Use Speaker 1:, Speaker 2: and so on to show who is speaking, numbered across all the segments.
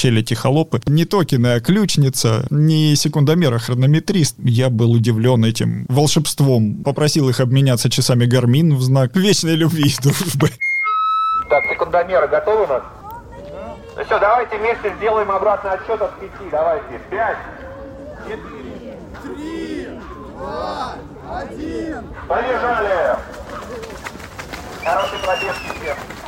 Speaker 1: челяди холопы. Не Токина, а ключница, не секундомер, а хронометрист. Я был удивлен этим волшебством. Попросил их обменяться часами гармин в знак вечной любви и дружбы.
Speaker 2: Так, секундомеры готовы у нас? Ну все, давайте вместе сделаем обратный отсчет от пяти. Давайте. Пять. Четыре. Три. Два. Один. Побежали. Хороший пробежки всем.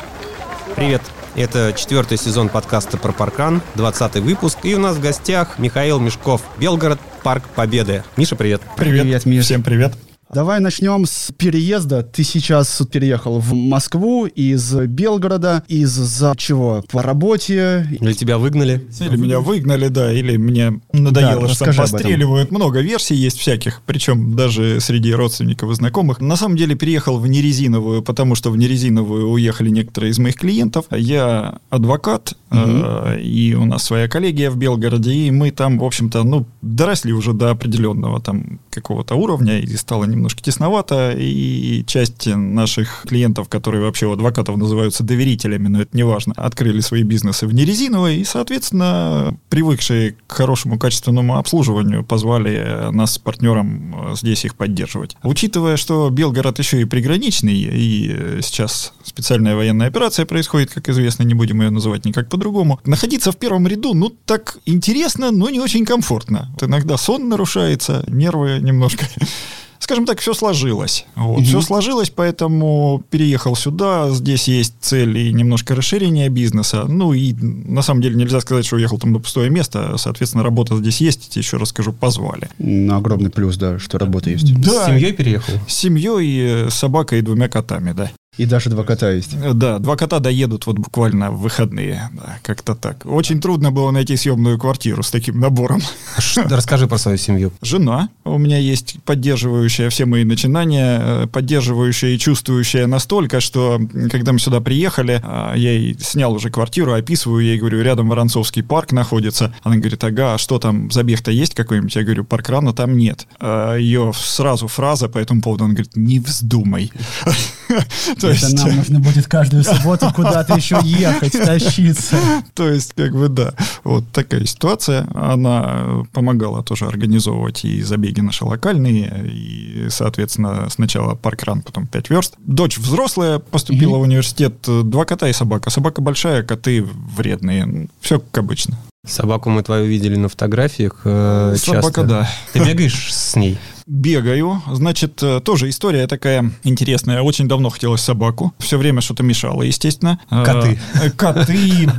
Speaker 3: Привет. Это четвертый сезон подкаста про паркан, 20 выпуск. И у нас в гостях Михаил Мешков, Белгород, Парк Победы. Миша, привет.
Speaker 1: Привет,
Speaker 4: Привет, Миш.
Speaker 1: Всем привет.
Speaker 4: Давай начнем с переезда. Ты сейчас переехал в Москву из Белгорода. Из-за чего? По работе?
Speaker 3: Или тебя выгнали?
Speaker 1: Или меня выгнали, да, или мне надоело,
Speaker 4: Да,
Speaker 1: что там постреливают. Много версий есть всяких, причем даже среди родственников и знакомых. На самом деле переехал в нерезиновую, потому что в нерезиновую уехали некоторые из моих клиентов. Я адвокат, э, и у нас своя коллегия в Белгороде, и мы там, в общем-то, ну, доросли уже до определенного там какого-то уровня, и стало немножко тесновато, и часть наших клиентов, которые вообще у адвокатов называются доверителями, но это не важно, открыли свои бизнесы в нерезиновой, и, соответственно, привыкшие к хорошему качественному обслуживанию, позвали нас с партнером э, здесь их поддерживать. Учитывая, что Белгород еще и приграничный, и э, сейчас специальная военная операция происходит, как известно, не будем ее называть никак по-другому, находиться в первом ряду, ну, так интересно, но не очень комфортно. Иногда сон нарушается, нервы немножко скажем так, все сложилось. Вот, Все сложилось, поэтому переехал сюда. Здесь есть цель и немножко расширения бизнеса. Ну и на самом деле нельзя сказать, что уехал там на пустое место. Соответственно, работа здесь есть. Еще раз скажу, позвали.
Speaker 4: Ну, огромный плюс, да, что работа есть.
Speaker 3: С семьей переехал?
Speaker 1: С семьей, э, собакой и двумя котами, да.
Speaker 4: И даже два кота есть.
Speaker 1: Да, два кота доедут вот буквально в выходные. Да, как-то так. Очень трудно было найти съемную квартиру с таким набором.
Speaker 3: Ш- Расскажи про свою семью.
Speaker 1: Жена у меня есть, поддерживающая все мои начинания, э, поддерживающая и чувствующая настолько, что когда мы сюда приехали, а, я ей снял уже квартиру, описываю, ей говорю, рядом Воронцовский парк находится. Она говорит, ага, а что там, забег-то есть какой-нибудь? Я говорю, паркрана там нет. А Ее сразу фраза по этому поводу, она говорит, не вздумай. То
Speaker 4: Это
Speaker 1: есть...
Speaker 4: нам нужно будет каждую субботу куда-то еще ехать, тащиться.
Speaker 1: То есть, как бы, да, вот такая ситуация. Она помогала тоже организовывать и забеги наши локальные, и, соответственно, сначала паркран, потом 5 верст. Дочь взрослая, поступила в университет, два кота и собака. Собака большая, коты вредные. Все как обычно.
Speaker 3: Собаку мы твою видели на фотографиях э,
Speaker 1: Собака,
Speaker 3: часто.
Speaker 1: да.
Speaker 3: Ты бегаешь с ней?
Speaker 1: Бегаю. Значит, э, тоже история такая интересная. Очень давно хотелось собаку. Все время что-то мешало, естественно. Э,
Speaker 3: Коты.
Speaker 1: э, Коты.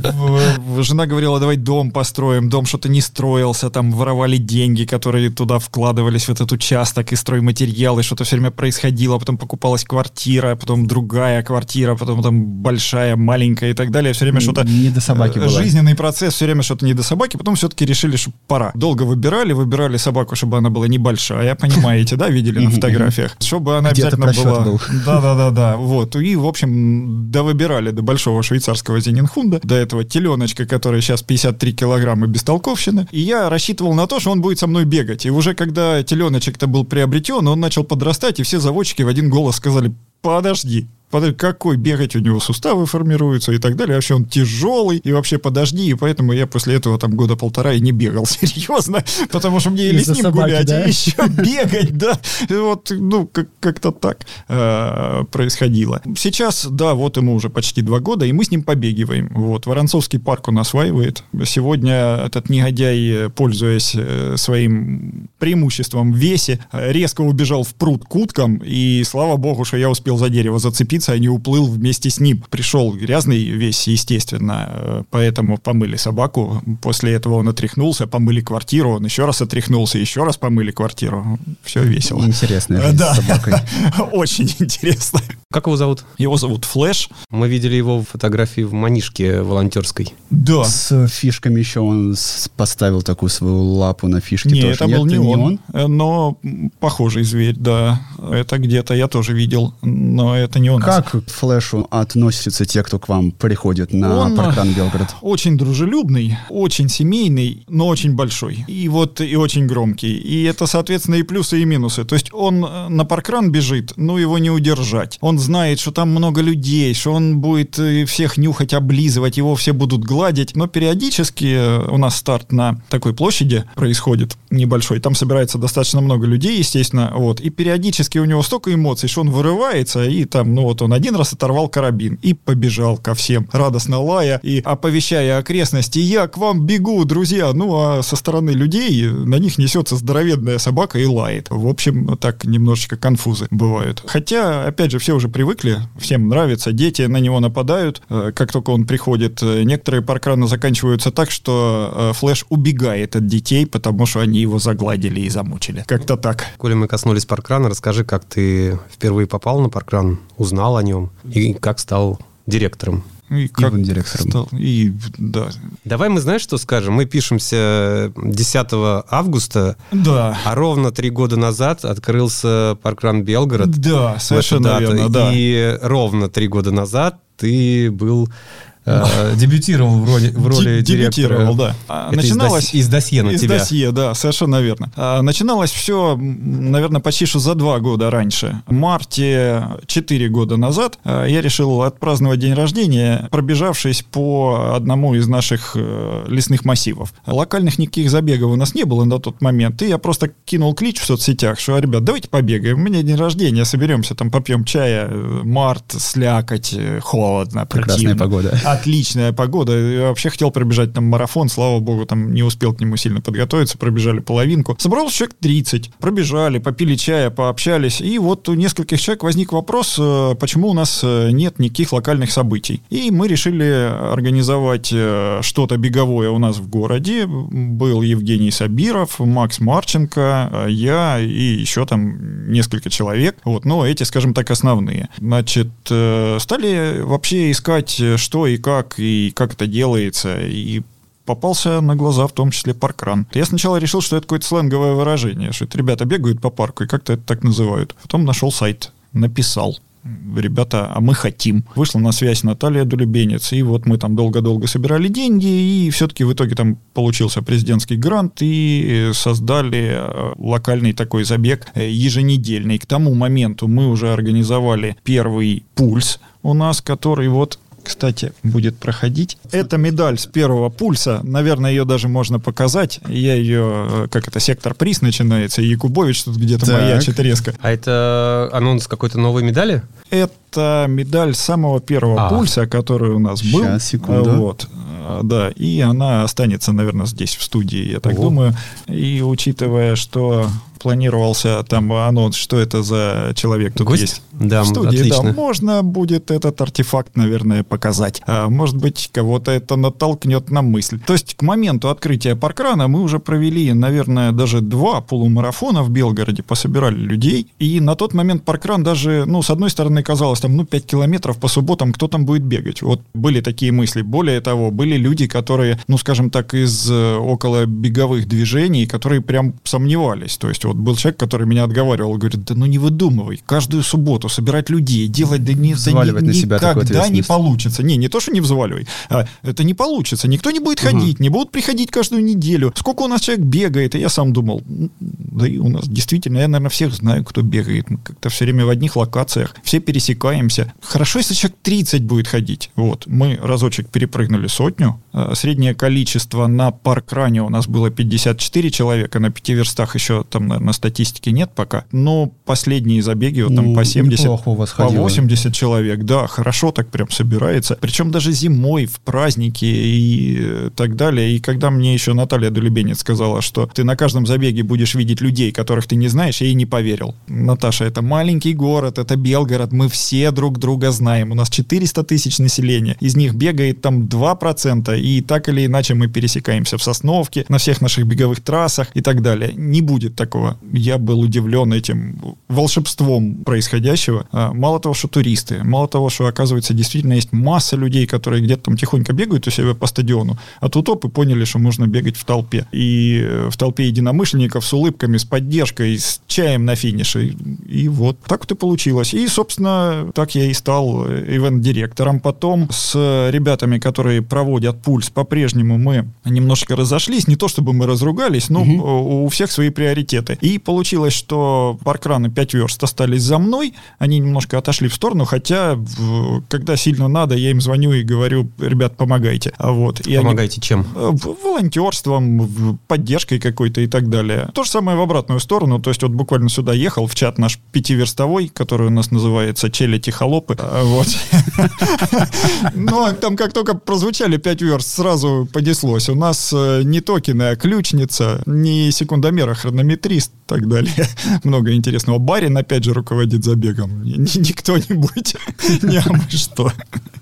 Speaker 1: Жена говорила, давай дом построим. Дом что-то не строился. Там воровали деньги, которые туда вкладывались в этот участок и стройматериалы. Что-то все время происходило. Потом покупалась квартира, потом другая квартира, потом там большая, маленькая и так далее. Все время что-то...
Speaker 4: Не до собаки было.
Speaker 1: Жизненный процесс, все время что-то не до собаки. Потом все-таки решили, что пора. Долго выбирали, выбирали собаку, чтобы она была небольшая, понимаете, да, видели на фотографиях? Чтобы она обязательно была...
Speaker 4: был.
Speaker 1: Да-да-да-да, вот. И, в общем, довыбирали до большого швейцарского зенинхунда, до этого теленочка, который сейчас 53 килограмма бестолковщины. И я рассчитывал на то, что он будет со мной бегать. И уже когда теленочек-то был приобретен, он начал подрастать, и все заводчики в один голос сказали, подожди, Подожди, какой бегать у него суставы формируются и так далее. Вообще он тяжелый и вообще подожди. И поэтому я после этого там года полтора и не бегал серьезно, потому что мне или с ним
Speaker 4: собаки,
Speaker 1: гулять,
Speaker 4: да?
Speaker 1: и еще бегать, да. Вот, ну, как- как-то так э, происходило. Сейчас, да, вот ему уже почти два года, и мы с ним побегиваем. Вот, Воронцовский парк он осваивает. Сегодня этот негодяй, э, пользуясь э, своим преимуществом в весе, резко убежал в пруд к уткам, и слава богу, что я успел за дерево зацепиться, а не уплыл вместе с ним. Пришел грязный весь, естественно, э, поэтому помыли собаку. После этого он отряхнулся, помыли квартиру, он еще раз отряхнулся, еще раз помыли квартиру. Все весело.
Speaker 4: Интересная
Speaker 1: Э, Да,
Speaker 4: с собакой.
Speaker 1: очень интересно.
Speaker 3: Как его зовут?
Speaker 1: Его зовут Флэш.
Speaker 3: Мы видели его в фотографии в манишке волонтерской.
Speaker 1: Да.
Speaker 4: С фишками еще он поставил такую свою лапу на фишке
Speaker 1: Не,
Speaker 4: тоже.
Speaker 1: это был не он, э, но похожий зверь, да. Это где-то я тоже видел, но это не он.
Speaker 4: Как к флешу относятся те, кто к вам приходит на
Speaker 1: Он,
Speaker 4: паркран Белгород?
Speaker 1: Очень дружелюбный, очень семейный, но очень большой. И вот и очень громкий. И это, соответственно, и плюсы, и минусы. То есть он э, на паркран бежит, но его не удержать. Он знает, что там много людей, что он будет э, всех нюхать, облизывать, его все будут гладить. Но периодически э, у нас старт на такой площади происходит небольшой. Там собирается достаточно много людей, естественно. Вот. И периодически у него столько эмоций, что он вырывается, и там, ну вот он один раз оторвал карабин и побежал ко всем, радостно лая и оповещая окрестности, я к вам бегу, друзья. Ну, а со стороны людей на них несется здоровенная собака и лает. В общем, так немножечко конфузы бывают. Хотя, опять же, все уже привыкли, всем нравится, дети на него нападают, э, как только он приходит. Э, Некоторые паркраны заканчиваются так, что э, Флэш убегает от детей, потому что они его загладили и замучили. Как-то так.
Speaker 3: Коли мы коснулись паркрана, расскажи, как ты впервые попал на паркран, узнал о нем и как стал директором.
Speaker 1: И
Speaker 4: Иван директором.
Speaker 1: стал- И, да.
Speaker 3: Давай мы, знаешь, что скажем? Мы пишемся 10 августа,
Speaker 1: Да.
Speaker 3: а ровно три года назад открылся паркран Белгород.
Speaker 1: Да, совершенно верно, да.
Speaker 3: И ровно три года назад ты был дебютировал в роли, в роли
Speaker 1: Ди-
Speaker 3: директора.
Speaker 1: Дебютировал, да. А,
Speaker 3: Это из
Speaker 1: начиналось
Speaker 3: из досье на
Speaker 1: из
Speaker 3: тебя.
Speaker 1: досье, да, совершенно верно. А, начиналось все, наверное, почти что за два года раньше. В марте 4 года назад а, я решил отпраздновать день рождения, пробежавшись по одному из наших э, лесных массивов. Локальных никаких забегов у нас не было на тот момент, и я просто кинул клич в соцсетях, что, ребят, давайте побегаем, у меня день рождения, соберемся, там попьем чая, э, март, слякоть, э, холодно,
Speaker 4: Прекрасная
Speaker 1: противно.
Speaker 4: погода.
Speaker 1: Отличная погода. Я вообще хотел пробежать там марафон, слава богу, там не успел к нему сильно подготовиться, пробежали половинку. Собрался человек 30, пробежали, попили чая, пообщались, и вот у нескольких человек возник вопрос, э, почему у нас э, нет никаких локальных событий. И мы решили организовать э, что-то беговое у нас в городе. Был Евгений Сабиров, Макс Марченко, я и еще там несколько человек. Вот, но эти, скажем так, основные. Значит, стали вообще искать, что и как, и как это делается, и попался на глаза, в том числе паркран. Я сначала решил, что это какое-то сленговое выражение, что это ребята бегают по парку и как-то это так называют. Потом нашел сайт, написал. Ребята, а мы хотим. Вышла на связь Наталья Дулебенец, и вот мы там долго-долго собирали деньги, и все-таки в итоге там получился президентский грант, и создали э, локальный такой забег э, еженедельный. К тому моменту мы уже организовали первый пульс у нас, который вот кстати, будет проходить. Это медаль с первого пульса. Наверное, ее даже можно показать. Я ее, э, как это, сектор приз начинается, и Якубович тут где-то
Speaker 4: Так.
Speaker 1: маячит резко.
Speaker 3: А это анонс какой-то новой медали?
Speaker 1: Это медаль самого первого
Speaker 3: А.
Speaker 1: пульса, который у нас был.
Speaker 4: Щас, секунду.
Speaker 1: А, Вот. А, Да, и она останется, наверное, здесь, в студии, я так
Speaker 3: Ого.
Speaker 1: думаю. И учитывая, что планировался там анонс, что это за человек тут
Speaker 3: Гость?
Speaker 1: есть.
Speaker 3: Да,
Speaker 1: в студии,
Speaker 3: отлично.
Speaker 1: да, можно будет этот артефакт, наверное, показать. А, может быть, кого-то это натолкнет на мысль. То есть к моменту открытия паркрана мы уже провели, наверное, даже два полумарафона в Белгороде, пособирали людей. И на тот момент паркран даже, ну, с одной стороны, казалось, там, ну, 5 километров по субботам кто там будет бегать. Вот были такие мысли. Более того, были люди, которые, ну, скажем так, из э, около беговых движений, которые прям сомневались. То есть вот был человек, который меня отговаривал, говорит, да ну не выдумывай, каждую субботу собирать людей, делать, да не, да
Speaker 4: Взваливать
Speaker 1: ни-
Speaker 4: на себя
Speaker 1: никогда не получится. Не, не то, что не взваливай, а это не получится. Никто не будет ходить, не будут приходить каждую неделю. Сколько у нас человек бегает? И я сам думал, «М, да и у нас действительно, я, наверное, всех знаю, кто бегает. Мы как-то все время в одних локациях, все пересекаемся. Хорошо, если человек 30 будет ходить. Вот, мы разочек перепрыгнули сотню. А, Среднее количество на паркране у нас было 54 человека, на пяти верстах еще там, наверное, статистики нет пока. Но последние забеги вот там
Speaker 4: Ну,
Speaker 1: по 70,
Speaker 4: неплохо у вас
Speaker 1: по
Speaker 4: ходило.
Speaker 1: 80 человек, да, хорошо так прям собирается. Причем даже зимой, в праздники и так далее. И когда мне еще Наталья Дулебенец сказала, что ты на каждом забеге будешь видеть людей, которых ты не знаешь, я ей не поверил. Наташа, это маленький город, это Белгород, мы все друг друга знаем. У нас 400 тысяч населения, из них бегает там 2%, и так или иначе мы пересекаемся в Сосновке, на всех наших беговых трассах и так далее. Не будет такого Новосибирского. Я был удивлен этим волшебством происходящего. А, мало того, что туристы, мало того, что, оказывается, действительно есть масса людей, которые где-то там тихонько бегают у себя по стадиону, а тут оп, и поняли, что можно бегать в толпе. И э, в толпе единомышленников с улыбками, с поддержкой, с чаем на финише. И, и вот так вот и получилось. И, собственно, так я и стал ивент-директором. Потом с ребятами, которые проводят пульс, по-прежнему мы немножко разошлись. Не то, чтобы мы разругались, но угу. у всех свои приоритеты. И получилось, что паркраны 5 верст остались за мной. Они немножко отошли в сторону, хотя когда сильно надо, я им звоню и говорю, ребят, помогайте. А вот.
Speaker 3: И помогайте они, чем?
Speaker 1: Э, волонтерством, поддержкой какой-то и так далее. То же самое в обратную сторону. То есть вот буквально сюда ехал в чат наш пятиверстовой, который у нас называется Челядь и холопы. А вот. Но там как только прозвучали 5 верст, сразу понеслось. У нас э, не токены, а ключница, не секундомер, а хронометрист и так далее. Много интересного. Барин, опять же, руководит забегом. Не кто-нибудь, не а мы что.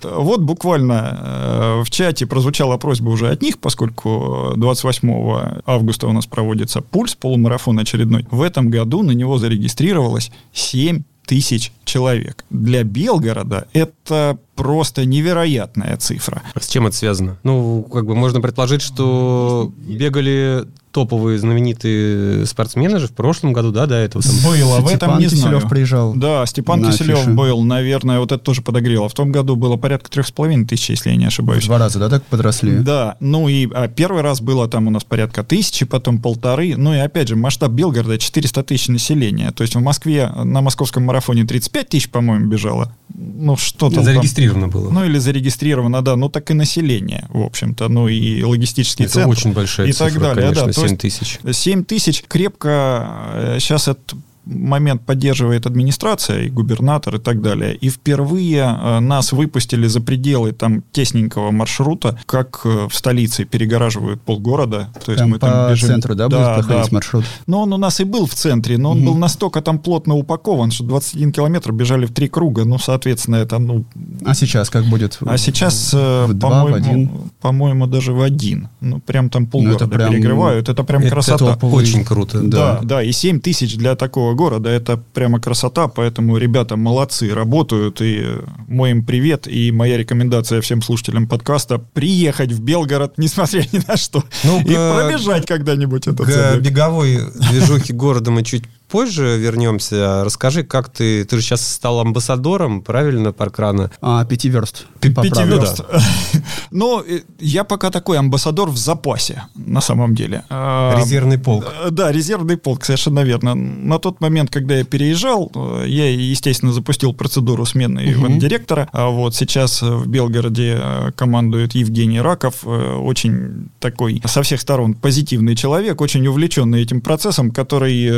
Speaker 1: Вот буквально э, в чате прозвучала просьба уже от них, поскольку 28 августа у нас проводится пульс, полумарафон очередной. В этом году на него зарегистрировалось 7 тысяч человек. Для Белгорода это просто невероятная цифра.
Speaker 3: С чем это связано? Ну, как бы можно предположить, что бегали топовые знаменитые спортсмены же в прошлом году, да, до этого. Там...
Speaker 1: Было, в этом не
Speaker 4: Киселев знаю. приезжал.
Speaker 1: Да, Степан Киселев афише. был, наверное, вот это тоже подогрело. В том году было порядка трех с половиной тысяч, если я не ошибаюсь.
Speaker 4: Два раза, да, так подросли?
Speaker 1: Да, ну и а первый раз было там у нас порядка тысячи, потом полторы. Ну и опять же, масштаб Белгорода 400 тысяч населения. То есть в Москве на московском марафоне 35 тысяч, по-моему, бежало. Ну что-то
Speaker 3: Зарегистрировано там. было.
Speaker 1: Ну или зарегистрировано, да. Ну так и население, в общем-то. Ну и логистические
Speaker 3: это очень большая
Speaker 1: и
Speaker 3: цифра,
Speaker 1: так далее.
Speaker 3: Конечно,
Speaker 1: да,
Speaker 3: 7 тысяч.
Speaker 1: 7 тысяч крепко сейчас э, это момент поддерживает администрация и губернатор и так далее. И впервые э, нас выпустили за пределы там тесненького маршрута, как э, в столице перегораживают полгорода.
Speaker 4: То есть там мы по там бежим. центру, да, да будет проходить да. маршрут?
Speaker 1: Но он у нас и был в центре, но он угу. был настолько там плотно упакован, что 21 километр бежали в три круга. Ну, соответственно, это, ну...
Speaker 4: А сейчас как будет?
Speaker 1: А сейчас, э, по-моему, по-моему, даже в один. Ну, прям там ну, полгорода это прям, перегревают. Это прям
Speaker 3: это
Speaker 1: красота.
Speaker 3: Очень круто.
Speaker 1: Да, да, да. И 7 тысяч для такого города. Это прямо красота, поэтому ребята молодцы, работают. И мой им привет, и моя рекомендация всем слушателям подкаста приехать в Белгород, несмотря ни на что, ну, и пробежать когда-нибудь этот
Speaker 3: К беговой движухе города мы чуть позже вернемся. Расскажи, как ты... Ты же сейчас стал амбассадором, правильно, паркрана?
Speaker 4: А, пяти верст.
Speaker 1: Пяти верст. Ну, э, я пока такой амбассадор в запасе, на самом деле.
Speaker 3: А, резервный полк.
Speaker 1: Э, да, резервный полк, совершенно верно. На тот момент, когда я переезжал, э, я, естественно, запустил процедуру смены директора. А вот сейчас в Белгороде командует Евгений Раков, очень такой со всех сторон позитивный человек, очень увлеченный этим процессом, который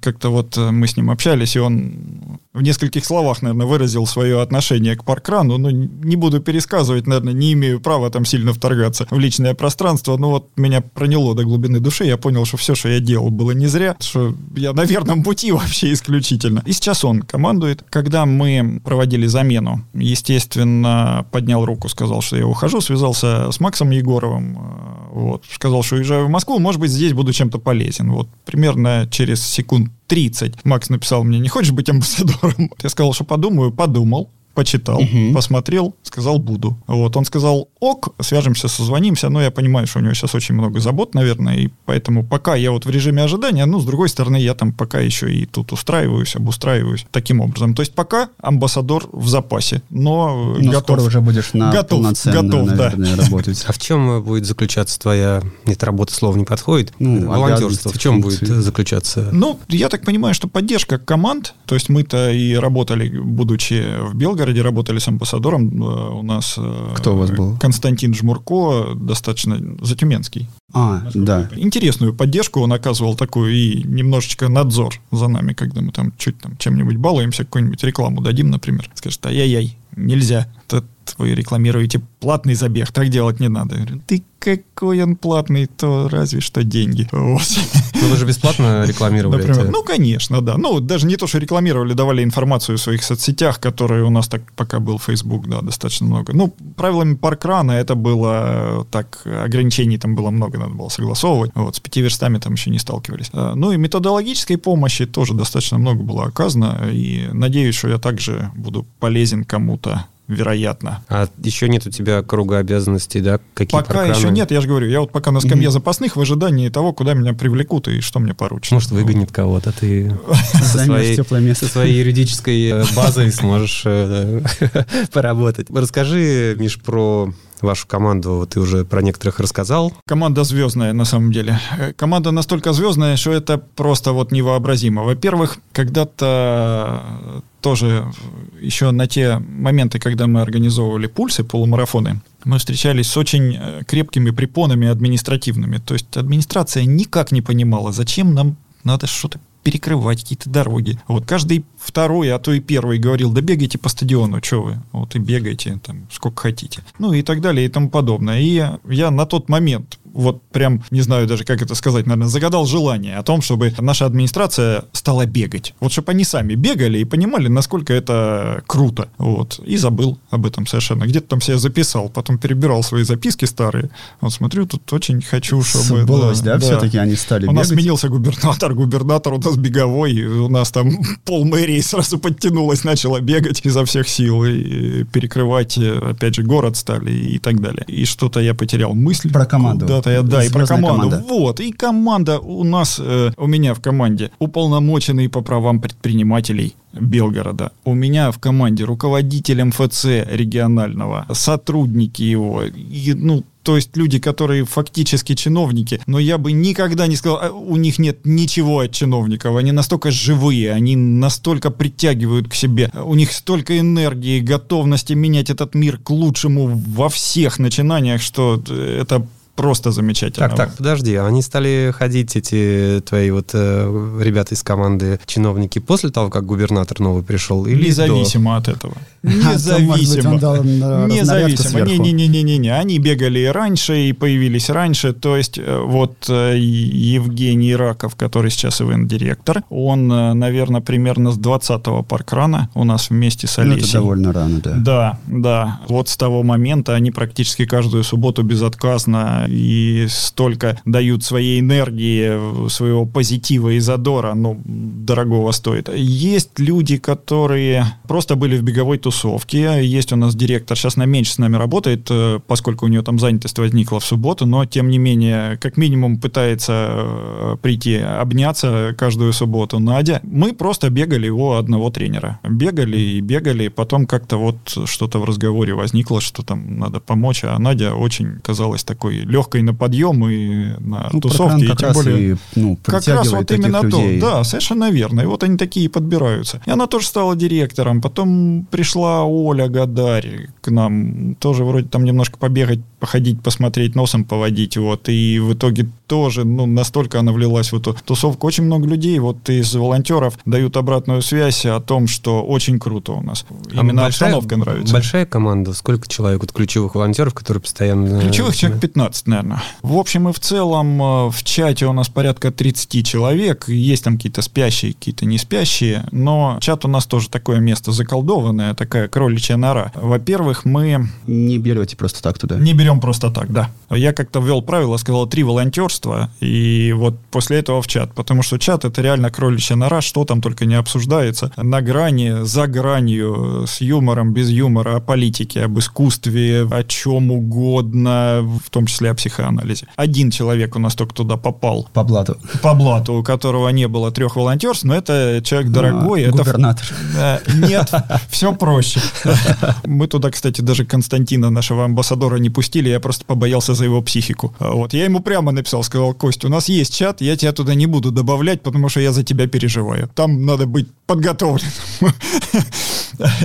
Speaker 1: как-то вот э, мы с ним общались, и он в нескольких словах, наверное, выразил свое отношение к паркрану. Ну, не буду пересказывать, наверное, не имею права там сильно вторгаться в личное пространство. Но вот меня проняло до глубины души. Я понял, что все, что я делал, было не зря, что я на верном пути вообще исключительно. И сейчас он командует. Когда мы проводили замену, естественно, поднял руку, сказал, что я ухожу, связался с Максом Егоровым, э, вот, сказал, что уезжаю в Москву, может быть, здесь буду чем-то полезен. Вот примерно через секунд 30 Макс написал мне, не хочешь быть амбассадором? Я сказал, что подумаю, подумал почитал, угу. посмотрел, сказал буду. Вот он сказал ок, свяжемся, созвонимся, но я понимаю, что у него сейчас очень много забот, наверное, и поэтому пока я вот в режиме ожидания, ну, с другой стороны, я там пока еще и тут устраиваюсь, обустраиваюсь таким образом. То есть пока амбассадор в запасе, но, но готов.
Speaker 4: скоро уже будешь на
Speaker 1: готов,
Speaker 4: полноценно, готов, наверное,
Speaker 1: да.
Speaker 4: работать.
Speaker 3: А в чем будет заключаться твоя, нет, работа слова не подходит, ну, волонтерство, в чем функции. будет заключаться?
Speaker 1: Ну, я так понимаю, что поддержка команд, то есть мы-то и работали, будучи в Белгороде, Белгороде работали с амбассадором. Э, у нас...
Speaker 4: Э, Кто у вас был?
Speaker 1: Константин Жмурко, достаточно затюменский.
Speaker 4: А, да.
Speaker 1: Интересную поддержку он оказывал такую и немножечко надзор за нами, когда мы там чуть там чем-нибудь балуемся, какую-нибудь рекламу дадим, например. Скажет, ай-яй-яй, нельзя. Вы рекламируете платный забег, так делать не надо. Я говорю, ты какой он платный, то разве что деньги. Вот.
Speaker 3: Ну, вы же бесплатно рекламировали
Speaker 1: Например, ну, конечно, да. Ну, даже не то, что рекламировали, давали информацию в своих соцсетях, которые у нас так пока был Facebook, да, достаточно много. Ну, правилами паркрана это было так, ограничений там было много, надо было согласовывать. Вот, с пяти верстами там еще не сталкивались. А, Ну, и методологической помощи тоже достаточно много было оказано, и надеюсь, что я также буду полезен кому-то вероятно.
Speaker 3: А еще нет у тебя круга обязанностей, да? Какие
Speaker 1: Пока
Speaker 3: паркраны?
Speaker 1: еще нет, я же говорю, я вот пока на скамье запасных в ожидании того, куда меня привлекут и что мне поручат.
Speaker 3: Может, выгонит кого-то, ты со своей,
Speaker 4: теплое место.
Speaker 3: со своей юридической э, базой сможешь э, поработать. Расскажи, Миш, про вашу команду. Ты уже про некоторых рассказал.
Speaker 1: Команда звездная, на самом деле. Э, Команда настолько звездная, что это просто вот невообразимо. Во-первых, когда-то э, тоже еще на те моменты, когда мы организовывали пульсы, полумарафоны, мы встречались с очень э, крепкими препонами административными. То есть администрация никак не понимала, зачем нам надо что-то перекрывать какие-то дороги. Вот каждый второй, а то и первый говорил, да бегайте по стадиону, что вы, вот и бегайте там сколько хотите. Ну и так далее и тому подобное. И я на тот момент вот прям, не знаю даже, как это сказать, наверное, загадал желание о том, чтобы наша администрация стала бегать. Вот чтобы они сами бегали и понимали, насколько это круто. Вот. И забыл об этом совершенно. Где-то там себя записал, потом перебирал свои записки старые. Вот смотрю, тут очень хочу, чтобы...
Speaker 4: Сбылось, да, все-таки они стали
Speaker 1: У нас сменился губернатор, губернатор у нас беговой, у нас там пол мэрии сразу подтянулась, начала бегать изо всех сил, и перекрывать, опять же, город стали и так далее. И что-то я потерял мысль.
Speaker 4: Про команду.
Speaker 1: Куда-то я, да, и про команду.
Speaker 4: команда.
Speaker 1: Вот, и команда у нас, э, у меня в команде уполномоченный по правам предпринимателей Белгорода. У меня в команде руководитель МФЦ регионального, сотрудники его, и, ну, то есть люди, которые фактически чиновники, но я бы никогда не сказал, «А, у них нет ничего от чиновников, они настолько живые, они настолько притягивают к себе, у них столько энергии, готовности менять этот мир к лучшему во всех начинаниях, что это просто замечательно.
Speaker 3: Так, так, подожди, а они стали ходить, эти твои вот э, ребята из команды, чиновники, после того, как губернатор новый пришел? Или до?
Speaker 1: Независимо от этого.
Speaker 4: А,
Speaker 1: Независимо.
Speaker 4: разнарядку
Speaker 1: Независимо. Не-не-не-не-не. Они бегали и раньше, и появились раньше. То есть э, вот э, Евгений Раков, который сейчас ивент-директор, он, э, наверное, примерно с 20-го паркрана у нас вместе с
Speaker 4: Ну,
Speaker 1: Олесей.
Speaker 4: это довольно рано, да.
Speaker 1: Да, да. Вот с того момента они практически каждую субботу безотказно и столько дают своей энергии, своего позитива и задора, ну, дорогого стоит. Есть люди, которые просто были в беговой тусовке. Есть у нас директор, сейчас она меньше с нами работает, э, поскольку у нее там занятость возникла в субботу, но тем не менее, как минимум пытается э, прийти, обняться каждую субботу. Надя, мы просто бегали у одного тренера. Бегали и бегали, потом как-то вот что-то в разговоре возникло, что там надо помочь, а Надя очень казалась такой легкой на подъем и на
Speaker 4: Ну,
Speaker 1: тусовке,
Speaker 4: Паркран
Speaker 1: и тем более...
Speaker 4: и, ну,
Speaker 1: Как раз вот именно
Speaker 4: людей.
Speaker 1: то. Да, совершенно верно. И вот они такие подбираются. И она тоже стала директором. Потом пришла Оля Гадарь к нам. Тоже вроде там немножко побегать, походить, посмотреть, носом поводить. Вот. И в итоге тоже, ну, настолько она влилась в эту тусовку. Очень много людей вот из волонтеров дают обратную связь о том, что очень круто у нас.
Speaker 3: А
Speaker 1: Именно
Speaker 3: большая-
Speaker 1: обстановка нравится.
Speaker 3: Большая команда? Сколько человек вот ключевых волонтеров, которые постоянно...
Speaker 1: Ключевых человек 15, наверное. В общем и в целом э, в чате у нас порядка 30 человек. Есть там какие-то спящие, какие-то не спящие. Но чат у нас тоже такое место заколдованное, такая кроличья нора. Во-первых, мы
Speaker 4: Не берете просто так туда.
Speaker 1: не берем просто так, да. Я как-то ввел правило, сказал три волонтерства, и вот после этого в чат. Потому что чат это реально кроличья нора, что там только не обсуждается. На грани, за гранью, с юмором, без юмора, о политике, об искусстве, о чем угодно, в том числе о психоанализе. Один человек у нас только туда попал
Speaker 4: По блату.
Speaker 1: по блату, у которого не было трех волонтерств, но это человек дорогой.
Speaker 4: А,
Speaker 1: это
Speaker 4: губернатор.
Speaker 1: Э, Нет, все проще. Мы туда, кстати, даже Константина, нашего амбассадора, не пустили, я просто побоялся за его психику. А Вот. Я ему прямо написал, сказал, Кость, у нас есть чат, я тебя туда не буду добавлять, потому что я за тебя переживаю. Там надо быть подготовленным.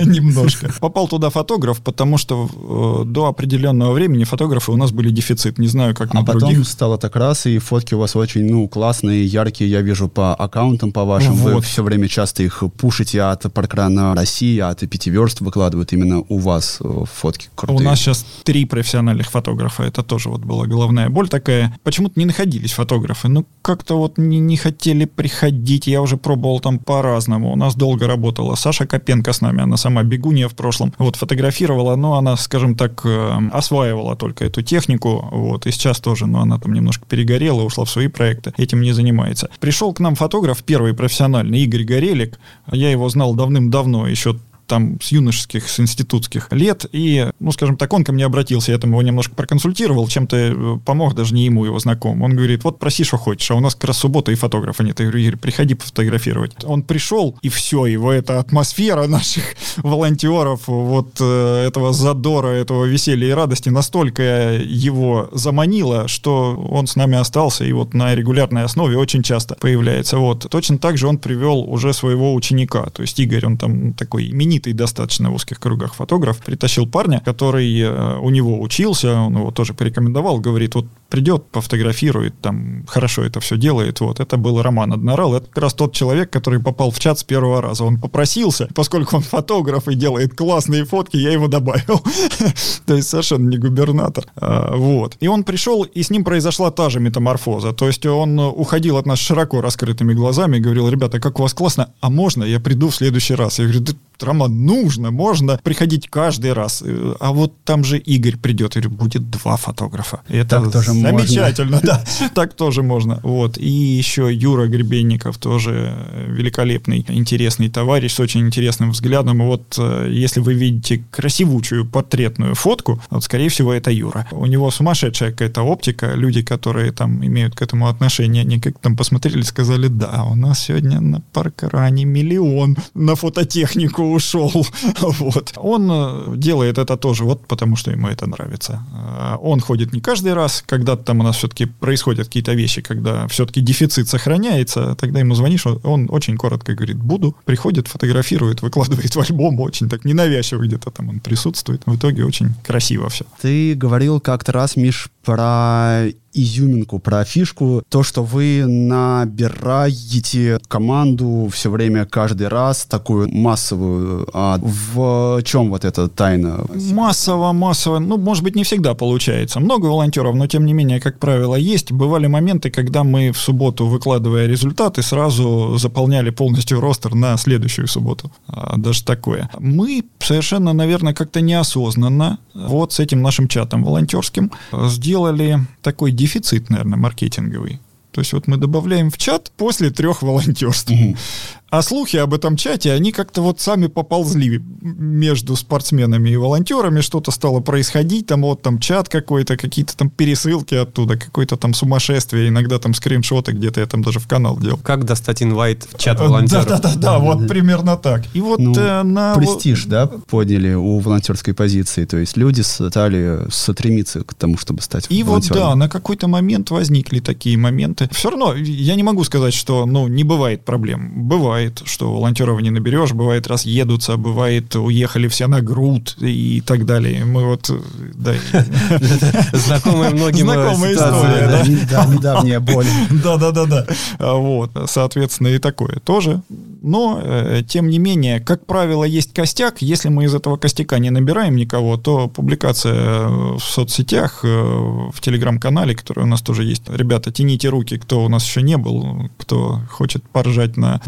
Speaker 1: Немножко. Попал туда фотограф, потому что э, до определенного времени фотографы у нас были дефицитны. Работает, не знаю, как
Speaker 4: а
Speaker 1: на
Speaker 4: потом
Speaker 1: других.
Speaker 4: стало так раз, и фотки у вас очень, ну, классные, яркие, я вижу по аккаунтам по вашим, вы
Speaker 1: Вот.
Speaker 4: все время часто их пушите от Паркрана России, от Пятиверст выкладывают именно у вас э, фотки крутые.
Speaker 1: У нас сейчас три профессиональных фотографа. Это тоже вот была головная боль такая. Почему-то не находились фотографы. Ну, как-то вот не, не хотели приходить. Я уже пробовал там по-разному. У нас долго работала Саша Копенко с нами. Она сама бегунья в прошлом. Вот фотографировала, но она, скажем так, э, осваивала только эту технику. Вот. И сейчас тоже, но она там немножко перегорела, ушла в свои проекты. Этим не занимается. Пришел к нам фотограф первый профессиональный, Игорь Горелик. Я его знал давным-давно, еще там с юношеских, с институтских лет, и, ну, скажем так, он ко мне обратился, я там его немножко проконсультировал, чем-то э, помог, даже не ему, его знаком. Он говорит, вот проси, что хочешь, а у нас как раз суббота и фотографа нет. Я говорю, Игорь, приходи пофотографировать. Он пришел, и все, его эта атмосфера наших волонтеров, вот э, этого задора, этого веселья и радости настолько его заманила, что он с нами остался, и вот на регулярной основе очень часто появляется. Вот. Точно так же он привел уже своего ученика, то есть Игорь, он там такой именитый достаточно в узких кругах фотограф, притащил парня, который э, у него учился, он его тоже порекомендовал, говорит, вот придет, пофотографирует, там хорошо это все делает. Вот это был Роман Однорал. Это как раз тот человек, который попал в чат с первого раза. Он попросился, поскольку он фотограф и делает классные фотки, я его добавил. То есть совершенно не губернатор. А, Вот. И он пришел, и с ним произошла та же метаморфоза. То есть он уходил от нас широко раскрытыми глазами и говорил, ребята, как у вас классно, а можно я приду в следующий раз? Я говорю, да, Роман, нужно, можно приходить каждый раз. Э, А вот там же Игорь придет, говорю, будет два фотографа. И Это
Speaker 4: Так тоже можно.
Speaker 1: замечательно, да. Так тоже можно. Вот. И еще Юра Гребенников тоже великолепный, интересный товарищ с очень интересным взглядом. И вот э, если вы видите красивучую портретную фотку, вот, скорее всего, это Юра. У него сумасшедшая какая-то оптика. Люди, которые там имеют к этому отношение, они как там посмотрели, сказали, да, у нас сегодня на паркране миллион на фототехнику ушел. Вот. Он э, делает это тоже вот потому, что ему это нравится. Э, Он ходит не каждый раз, когда там у нас все-таки происходят какие-то вещи, когда все-таки дефицит сохраняется, тогда ему звонишь, он- он очень коротко говорит, буду, приходит, фотографирует, выкладывает в альбом, очень так ненавязчиво где-то там он присутствует. В итоге очень красиво все.
Speaker 4: Ты говорил как-то раз, Миш, про изюминку, про фишку, то, что вы набираете команду все время, каждый раз, такую массовую. А в чем вот эта тайна?
Speaker 1: Массово, массово, ну, может быть, не всегда получается. Много волонтеров, но тем не менее, как правило, есть. Бывали моменты, когда мы в субботу, выкладывая результаты, сразу заполняли полностью ростер на следующую субботу. А, даже такое. Мы совершенно, наверное, как-то неосознанно вот с этим нашим чатом волонтерским сделали такой дефицит, наверное, маркетинговый. То есть вот мы добавляем в чат после трех волонтерств. А слухи об этом чате, они как-то вот сами поползли между спортсменами и волонтерами, что-то стало происходить, там вот там чат какой-то, какие-то там пересылки оттуда, какое-то там сумасшествие, иногда там скриншоты где-то я там даже в канал делал.
Speaker 3: Как достать инвайт в чат волонтеров?
Speaker 1: Да-да-да, вот примерно так. И вот
Speaker 4: Ну,
Speaker 1: э, на...
Speaker 4: Престиж, да, подняли у волонтерской позиции. То есть люди стали стремиться к тому, чтобы стать
Speaker 1: И вот
Speaker 4: волонтером.
Speaker 1: да, на какой-то момент возникли такие моменты. Все равно я не могу сказать, что ну не бывает проблем. Бывает, что волонтеров не наберешь, бывает разъедутся, бывает уехали все на груд и так далее. Мы вот да,
Speaker 3: Знакомая многим
Speaker 1: Знакомая
Speaker 3: ситуация,
Speaker 1: история,
Speaker 3: да?
Speaker 4: да, не- да, недавняя боль.
Speaker 1: да, да, да, да. А Вот, соответственно, и такое тоже. Но, э, тем не менее, как правило, есть костяк. Если мы из этого костяка не набираем никого, то публикация э, в соцсетях, э, в телеграм-канале, который у нас тоже есть. Ребята, тяните руки, кто у нас еще не был, кто хочет поржать на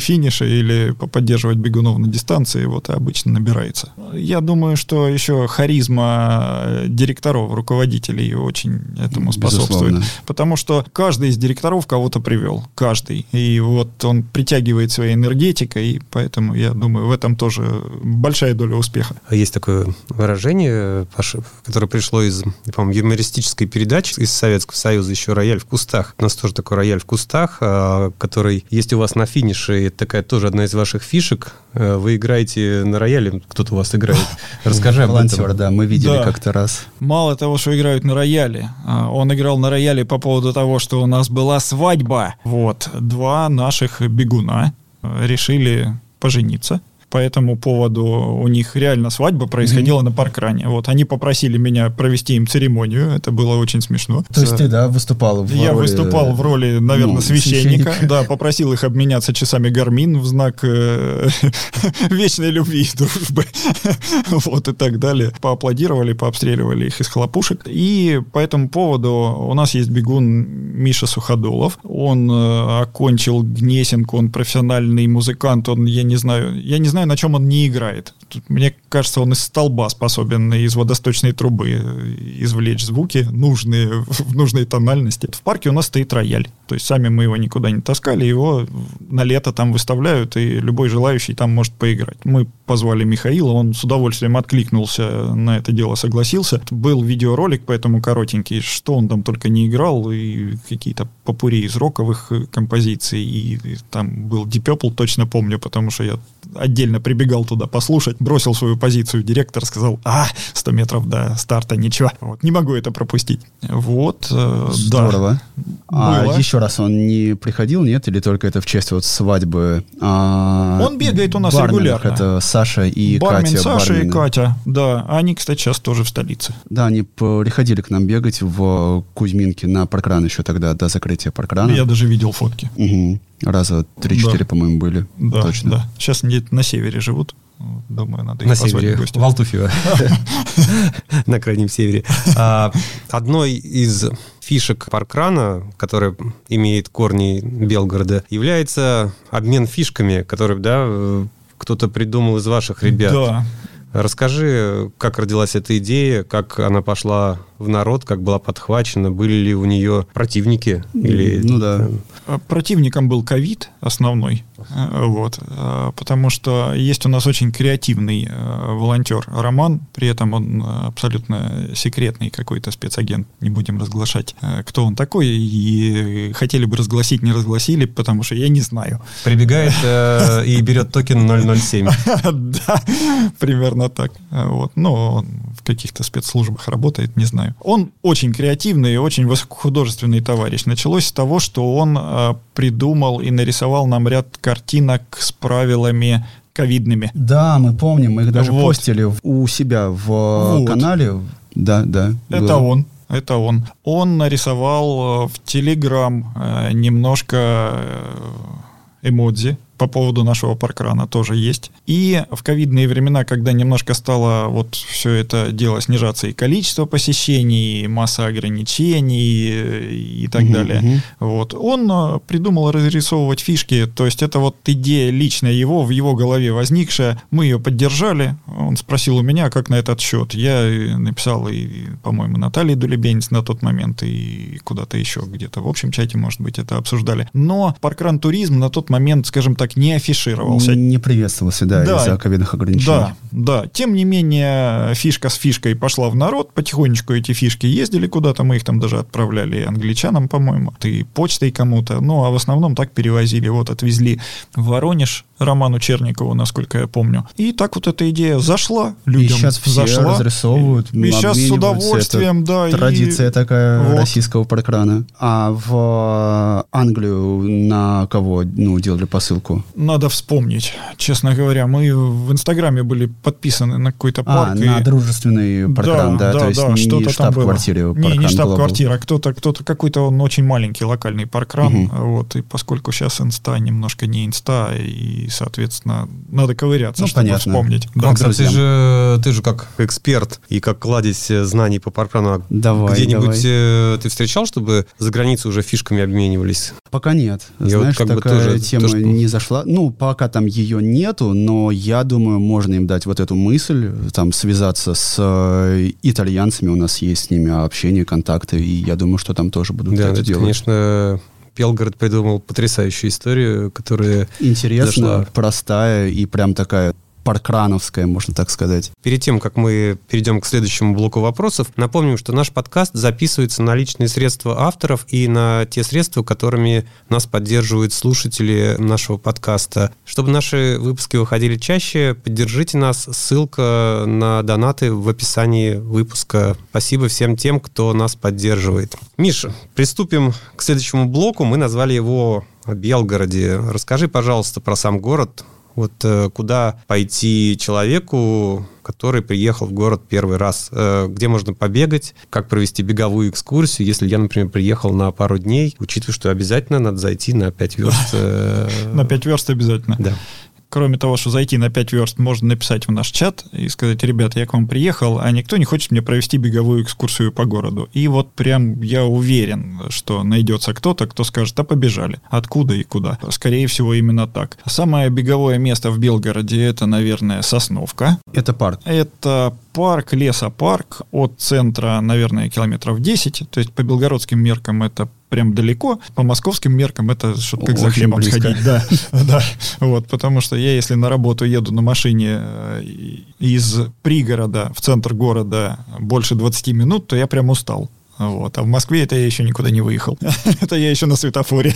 Speaker 1: старте-финише или поддерживать бегунов на дистанции, вот и обычно набирается. Я думаю, что еще харизма э, директоров, руководителей очень этому способствует.
Speaker 4: Безусловно.
Speaker 1: Потому что каждый из директоров кого-то привел. Каждый. И вот он притягивает своей энергетикой, и поэтому, я думаю, в этом тоже большая доля успеха.
Speaker 3: А Есть такое выражение, Паша, которое пришло из, по-моему, юмористической передачи из Советского Союза, еще «Рояль в кустах». У нас тоже такой «Рояль в кустах», а, который есть у вас на финише, и это такая тоже одна из ваших фишек. Э, Вы играете на рояле, кто-то у вас играет. Расскажи об этом.
Speaker 4: да, мы видели
Speaker 1: Да.
Speaker 4: как-то раз.
Speaker 1: Мало того, что играют на рояле, а, он играл на рояле по поводу того, что у нас была свадьба. Вот, два наших бегуна э, решили пожениться. По этому поводу у них реально свадьба происходила mm-hmm. на паркране. Вот они попросили меня провести им церемонию. Это было очень смешно.
Speaker 4: То есть ты, да, выступал в
Speaker 1: Я роли... выступал в роли, наверное, ну, священника. священника. Да, попросил их обменяться часами гармин в знак э, вечной любви и дружбы. вот и так далее. Поаплодировали, пообстреливали их из хлопушек. И по этому поводу у нас есть бегун Миша Суходолов. Он э, окончил Гнесинку, он профессиональный музыкант, он, я не знаю, я не знаю, на чем он не играет. Тут, мне кажется, он из столба способен из водосточной трубы э, извлечь звуки нужные, в нужной тональности. В парке у нас стоит рояль. То есть сами мы его никуда не таскали, его на лето там выставляют, и любой желающий там может поиграть. Мы позвали Михаила, он с удовольствием откликнулся на это дело, согласился. Был видеоролик, поэтому коротенький, что он там только не играл, и какие-то попури из роковых композиций, и, и там был Deep Purple, точно помню, потому что я отдельно прибегал туда послушать, бросил свою позицию, директор сказал, а, 100 метров до старта, ничего, вот, не могу это пропустить. Вот,
Speaker 4: э, Здорово. Да, а было. еще раз он не приходил, нет, или только это в честь вот свадьбы?
Speaker 1: А, он бегает у нас регулярно.
Speaker 4: Это Саша и
Speaker 1: Бармен
Speaker 4: Катя.
Speaker 1: Саша бармены. и Катя, да, они, кстати, сейчас тоже в столице.
Speaker 4: Да, они приходили к нам бегать в Кузьминке на паркран еще тогда, до закрытия паркрана.
Speaker 1: Я даже видел фотки.
Speaker 4: Угу. Раза три-четыре, да. по-моему, были.
Speaker 1: Да, Точно. да. Сейчас где-то на севере живут. Думаю, надо их
Speaker 3: На севере, в Алтуфьево. На крайнем севере. А, одной из фишек паркрана, которая имеет корни Белгорода, является обмен фишками, который, да, э, кто-то придумал из ваших ребят.
Speaker 1: Да.
Speaker 3: Расскажи, как родилась эта идея, как она пошла в народ, как была подхвачена, были ли у нее противники? Или...
Speaker 4: Ну да.
Speaker 1: Противником был ковид основной, вот, э, потому что есть у нас очень креативный э, волонтер Роман, при этом он абсолютно секретный какой-то спецагент, не будем разглашать, кто он такой, и хотели бы разгласить, не разгласили, потому что я не знаю.
Speaker 3: Прибегает э, и берет токен 007.
Speaker 1: Да, примерно так. Вот. Но он в каких-то спецслужбах работает, не знаю. Он очень креативный и очень высокохудожественный товарищ. Началось с того, что он э, придумал и нарисовал нам ряд картинок с правилами ковидными.
Speaker 4: Да, мы помним, мы их даже вот. постили у себя в вот. канале. Да, да.
Speaker 1: Это было. он. Это он. Он нарисовал э, в Телеграм э, немножко э, эмодзи по поводу нашего паркрана тоже есть. И в ковидные времена, когда немножко стало вот все это дело снижаться и количество посещений, и масса ограничений и так угу, далее, угу. вот, он э, придумал разрисовывать фишки, то есть это вот идея личная его, в его голове возникшая, мы ее поддержали, он спросил у меня, как на этот счет. Я написал и, по-моему, Наталье Дулебенец на тот момент, и куда-то еще где-то в общем чате, может быть, это обсуждали. Но паркран туризм на тот момент, скажем так, так не афишировался.
Speaker 4: Не приветствовался, да, да из-за ковидных ограничений.
Speaker 1: Да, да. Тем не менее, фишка с фишкой пошла в народ, потихонечку эти фишки ездили куда-то, мы их там даже отправляли англичанам, по-моему, и почтой кому-то, ну, а в основном так перевозили. Вот отвезли в Воронеж Роману Черникову, насколько я помню. И так вот эта идея зашла людям. И
Speaker 4: сейчас все
Speaker 1: зашла.
Speaker 4: разрисовывают,
Speaker 1: И сейчас с удовольствием,
Speaker 4: Это
Speaker 1: да.
Speaker 4: Традиция и... такая вот. российского паркрана. А в Англию на кого ну, делали посылку?
Speaker 1: Надо вспомнить, честно говоря. Мы в Инстаграме были подписаны на какой-то а, парк.
Speaker 4: А, и... на дружественный паркран, да?
Speaker 1: Да,
Speaker 4: То есть
Speaker 1: да,
Speaker 4: не что-то штаб-квартире
Speaker 1: Не, не штаб-квартира, кто-то, кто-то какой-то он очень маленький локальный паркран. Угу. Вот, и поскольку сейчас инста немножко не инста, и, соответственно, надо ковыряться, ну, чтобы понятно. вспомнить.
Speaker 3: Да. Максим, ты же, ты же как эксперт и как кладезь знаний по паркрану.
Speaker 4: Давай,
Speaker 3: Где-нибудь
Speaker 4: давай.
Speaker 3: Э, ты встречал, чтобы за границей уже фишками обменивались?
Speaker 4: Пока нет. Я Знаешь, вот как такая бы тоже, тема то, что... не зашла. Ну, пока там ее нету, но я думаю, можно им дать вот эту мысль, там, связаться с э, итальянцами, у нас есть с ними общение, контакты, и я думаю, что там тоже будут
Speaker 3: да,
Speaker 4: это,
Speaker 3: это
Speaker 4: делать.
Speaker 3: конечно, Белгород придумал потрясающую историю, которая
Speaker 4: Интересная,
Speaker 3: зашла.
Speaker 4: простая и прям такая паркрановская, можно так сказать.
Speaker 3: Перед тем, как мы перейдем к следующему блоку вопросов, напомним, что наш подкаст записывается на личные средства авторов и на те средства, которыми нас поддерживают слушатели нашего подкаста. Чтобы наши выпуски выходили чаще, поддержите нас. Ссылка на донаты в описании выпуска. Спасибо всем тем, кто нас поддерживает. Миша, приступим к следующему блоку. Мы назвали его Белгороде. Расскажи, пожалуйста, про сам город, Вот э, куда пойти человеку, который приехал в город первый раз, э, где можно побегать, как провести беговую экскурсию, если я, например, приехал на пару дней, учитывая, что обязательно надо зайти на 5 верст. э,
Speaker 1: На 5 верст обязательно.
Speaker 3: Да.
Speaker 1: Кроме того, что зайти на 5 верст, можно написать в наш чат и сказать, ребята, я к вам приехал, а никто не хочет мне провести беговую экскурсию по городу. И вот прям я уверен, что найдется кто-то, кто скажет, а побежали. Откуда и куда? Скорее всего, именно так. Самое беговое место в Белгороде это, наверное, Сосновка.
Speaker 4: Это парк.
Speaker 1: Это парк, лесопарк от центра, наверное, километров 10. То есть по белгородским меркам это прям далеко. По московским меркам это что-то как за хлебом
Speaker 4: близко.
Speaker 1: сходить. Да, да. Вот, потому что я, если на работу еду на машине э, из пригорода в центр города больше 20 минут, то я прям устал. Вот. А в Москве это я еще никуда не выехал. это я еще на светофоре.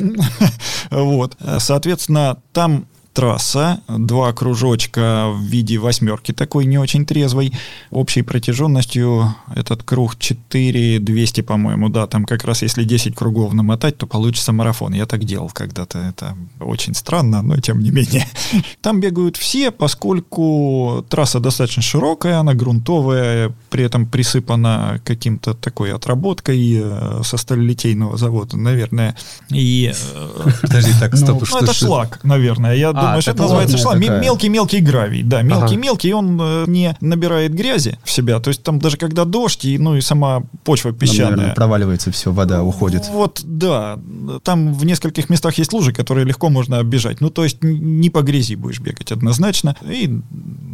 Speaker 1: вот. Соответственно, там трасса, два кружочка в виде восьмерки такой не очень трезвой. Общей протяженностью этот круг 4200, по-моему, да, там как раз если 10 кругов намотать, то получится марафон. Я так делал когда-то, это очень странно, но тем не менее. Там бегают все, поскольку трасса достаточно широкая, она грунтовая, при этом присыпана каким-то такой отработкой э, со сталелитейного завода, наверное. И э,
Speaker 3: Подожди, так, стоп,
Speaker 1: ну,
Speaker 3: что
Speaker 1: это шлак, наверное. Я думаю, что это называется
Speaker 4: такая.
Speaker 1: Мелкий-мелкий гравий. Да, мелкий-мелкий, он э, не набирает грязи в себя. То есть там даже когда дождь, и, ну и сама почва
Speaker 4: Там, наверное,
Speaker 1: песчаная.
Speaker 4: проваливается все, вода уходит.
Speaker 1: Вот, да. Там в нескольких местах есть лужи, которые легко можно оббежать. Ну, то есть не по грязи будешь бегать однозначно. И,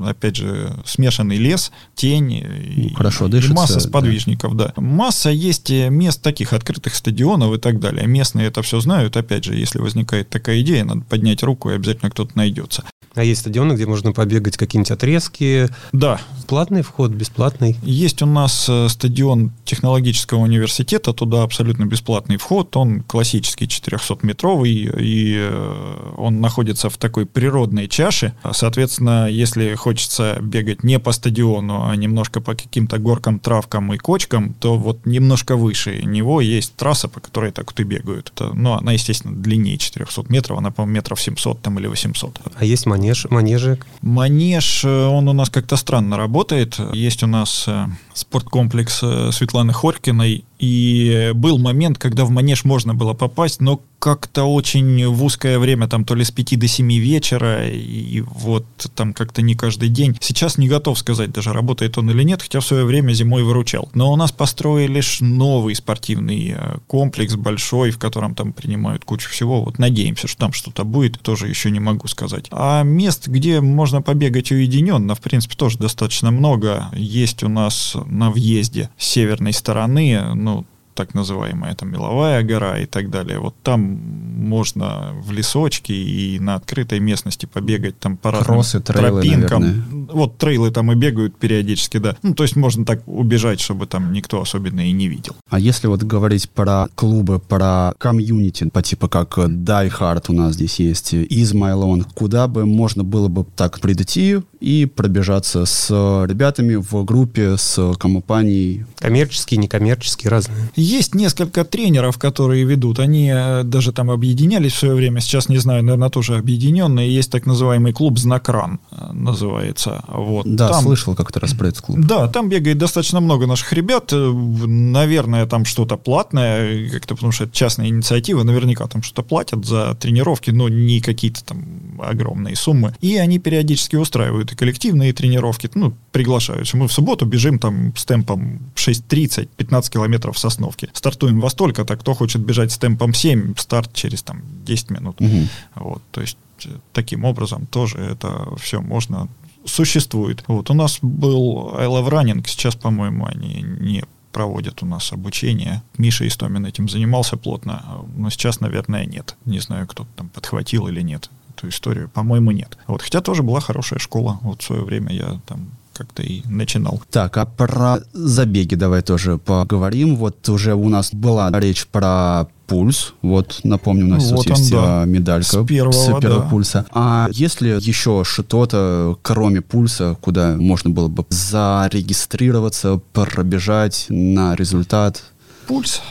Speaker 1: опять же, смешанный лес, тень. И,
Speaker 4: Ну, хорошо
Speaker 1: и
Speaker 4: дышится,
Speaker 1: масса
Speaker 4: да.
Speaker 1: сподвижников, да. Масса есть э, мест таких открытых стадионов и так далее. Местные это все знают. Опять же, если возникает такая идея, надо поднять руку, и обязательно кто-то найдется.
Speaker 3: А есть стадионы, где можно побегать какие-нибудь отрезки.
Speaker 1: Да,
Speaker 3: Платный вход, бесплатный.
Speaker 1: Есть у нас э, стадион технологического университета, туда абсолютно бесплатный вход, он классический 400-метровый, и э, он находится в такой природной чаше. Соответственно, если хочется бегать не по стадиону, а немножко по каким-то горкам, травкам и кочкам, то вот немножко выше него есть трасса, по которой так вот и бегают. Это, ну, она, естественно, длиннее 400 метров, она, по-моему, метров 700 там или 800.
Speaker 3: А есть манеж, манежи.
Speaker 1: Манеж, э, он у нас как-то странно работает. Есть у нас э, спорткомплекс э, Светланы Хорькиной, и был момент, когда в манеж можно было попасть, но как-то очень в узкое время, там то ли с 5 до 7 вечера, и вот там как-то не каждый день. Сейчас не готов сказать даже, работает он или нет, хотя в свое время зимой выручал. Но у нас построили ж новый спортивный э, комплекс большой, в котором там принимают кучу всего. Вот надеемся, что там что-то будет, тоже еще не могу сказать. А мест, где можно побегать уединенно, в принципе, тоже достаточно много. Есть у нас на въезде с северной стороны, ну, так называемая там меловая гора и так далее. Вот там можно в лесочке и на открытой местности побегать там по разным
Speaker 4: Кроссы, трейлы,
Speaker 1: тропинкам.
Speaker 4: наверное.
Speaker 1: Вот трейлы там и бегают периодически, да. Ну, то есть можно так убежать, чтобы там никто особенно и не видел.
Speaker 4: А если вот говорить про клубы, про комьюнити, по типу как Die Hard у нас здесь есть, Is My Lawn, куда бы можно было бы так прийти и пробежаться с ребятами в группе, с компанией?
Speaker 3: Коммерческие, некоммерческие, разные.
Speaker 1: Есть несколько тренеров, которые ведут. Они э, даже там объединялись в свое время. Сейчас не знаю, наверное, тоже объединенные. Есть так называемый клуб Знакран, э, называется. Вот.
Speaker 4: Да,
Speaker 1: Там-
Speaker 4: слышал как-то раз про этот клуб.
Speaker 1: Да, там бегает достаточно много наших ребят. Э, Наверное, там что-то платное, как-то потому что это частная инициатива. Наверняка там что-то платят за тренировки, но не какие-то там огромные суммы. И они периодически устраивают и коллективные тренировки. Ну, приглашают. Мы в субботу бежим там с темпом 6.30, 15 километров в Сосновке. Стартуем во столько-то. Кто хочет бежать с темпом 7, старт через там 10 минут.
Speaker 4: Мгм.
Speaker 1: Вот, то есть э, таким образом тоже это все можно существует. Вот у нас был I Love Running, сейчас, по-моему, они не проводят у нас обучение. Миша Истомин этим занимался плотно, но сейчас, наверное, нет. Не знаю, кто там подхватил или нет эту историю. По-моему, нет. Вот, хотя тоже была хорошая школа. Вот в свое время я там как-то и начинал.
Speaker 4: Так, а про забеги давай тоже поговорим. Вот уже у нас была речь про пульс. Вот, напомню, у нас
Speaker 1: вот он,
Speaker 4: есть
Speaker 1: да.
Speaker 4: а, медалька
Speaker 1: С первого, да.
Speaker 4: пульса. А есть ли еще что-то, кроме пульса, куда можно было бы зарегистрироваться, пробежать на результат?
Speaker 1: Пульс.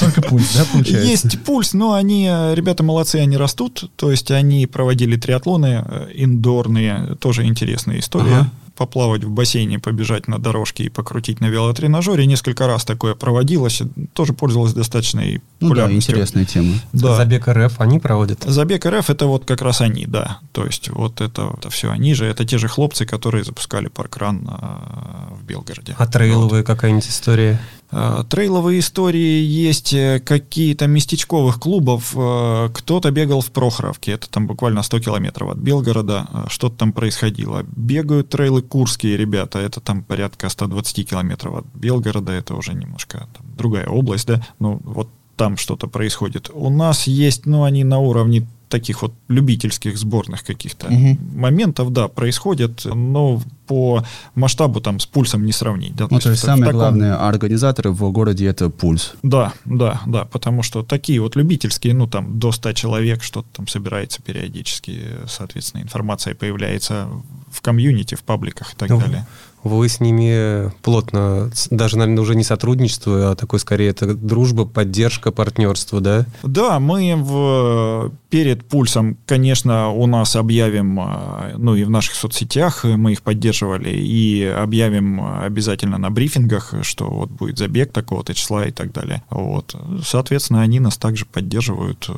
Speaker 4: Только пульс, да, получается?
Speaker 1: Есть пульс, но они, ребята молодцы, они растут. То есть они проводили триатлоны э, индорные, тоже интересная история.
Speaker 4: Ага.
Speaker 1: Поплавать в бассейне, побежать на дорожке и покрутить на велотренажере. Несколько раз такое проводилось. Тоже пользовалось достаточной
Speaker 4: Ну да,
Speaker 1: популярностью.
Speaker 4: интересная тема.
Speaker 1: Да.
Speaker 3: Забег РФ они проводят.
Speaker 1: Забег РФ это вот как раз они, да. То есть вот это, это все они же, это те же хлопцы, которые запускали паркран а, в Белгороде.
Speaker 3: А трейловая какая-нибудь история?
Speaker 1: А, Трейловые истории есть э, какие-то местечковых клубов. э, Кто-то бегал в Прохоровке, это там буквально 100 километров от Белгорода, что-то там происходило. Бегают трейлы курские ребята, это там порядка 120 километров от Белгорода, это уже немножко там другая область, да, ну вот там что-то происходит. У нас есть, ну они на уровне таких вот любительских сборных каких-то
Speaker 4: Мгм.
Speaker 1: моментов, да, происходят, но по масштабу там с пульсом не сравнить. Да,
Speaker 4: Ну, то
Speaker 1: есть
Speaker 4: есть
Speaker 1: в
Speaker 4: самые
Speaker 1: таком-
Speaker 4: главные организаторы в городе это пульс.
Speaker 1: да, да, да, потому что такие вот любительские, ну там до 100 человек что-то там собирается периодически, соответственно, информация появляется в комьюнити, в пабликах и так
Speaker 3: Ну,
Speaker 1: далее.
Speaker 3: Вы с ними плотно, даже, наверное, уже не сотрудничество, а такой скорее это дружба, поддержка, партнерство, да?
Speaker 1: Да, мы в, перед пульсом, конечно, у нас объявим, а, ну и в наших соцсетях мы их поддерживали, и объявим обязательно на брифингах, что вот будет забег такого-то числа и так далее. Вот. Соответственно, они нас также поддерживают.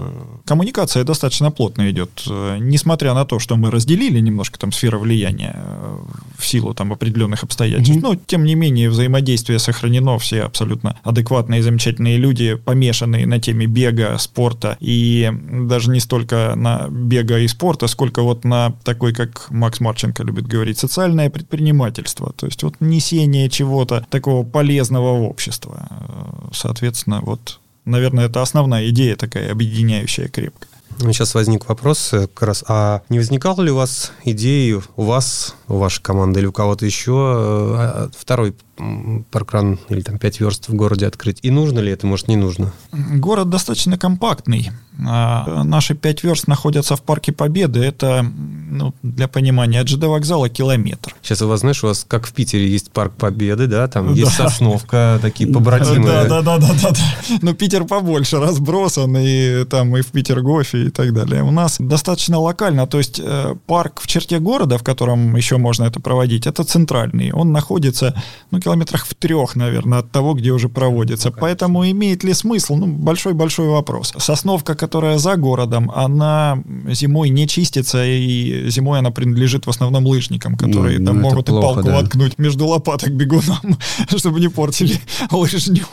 Speaker 1: Коммуникация достаточно плотно идет, Э, несмотря на то, что мы разделили немножко там сферу влияния э, в силу там определенных обстоятельств, но тем не менее взаимодействие сохранено, все абсолютно адекватные, замечательные люди, помешанные на теме бега, спорта, и даже не столько на бега и спорта, сколько вот на такой, как Макс Марченко любит говорить, социальное предпринимательство, то есть вот несение чего-то такого полезного в общество. Соответственно, вот, наверное, это основная идея такая объединяющая крепко.
Speaker 3: Сейчас возник вопрос э, как раз, а не возникало ли у вас идеи, у вас, у вашей команды или у кого-то еще э, а, второй м, паркран или там пять верст в городе открыть? И нужно ли это, может, не нужно?
Speaker 1: Город достаточно компактный. А, Наши пять верст находятся в Парке Победы. Это, ну, для понимания, от ЖД вокзала километр.
Speaker 3: Сейчас у вас, знаешь, у вас как в Питере есть парк Победы, да, там
Speaker 1: Да.
Speaker 3: есть Сосновка, такие побратимые.
Speaker 1: Да, да, да, да, да, да. Но Питер побольше разбросан, и там и в Петергофе и так далее. У нас достаточно локально, то есть э, парк в черте города, в котором еще можно это проводить, это центральный. Он находится, ну, километрах в трех, наверное, от того, где уже проводится. Поэтому имеет ли смысл? Ну, большой-большой вопрос. Сосновка, которая за городом, она зимой не чистится, и зимой она принадлежит в основном лыжникам, которые
Speaker 4: Ну,
Speaker 1: там
Speaker 4: ну,
Speaker 1: могут и
Speaker 4: плохо,
Speaker 1: палку
Speaker 4: да.
Speaker 1: воткнуть между лопаток бегунам, чтобы не портили лыжню.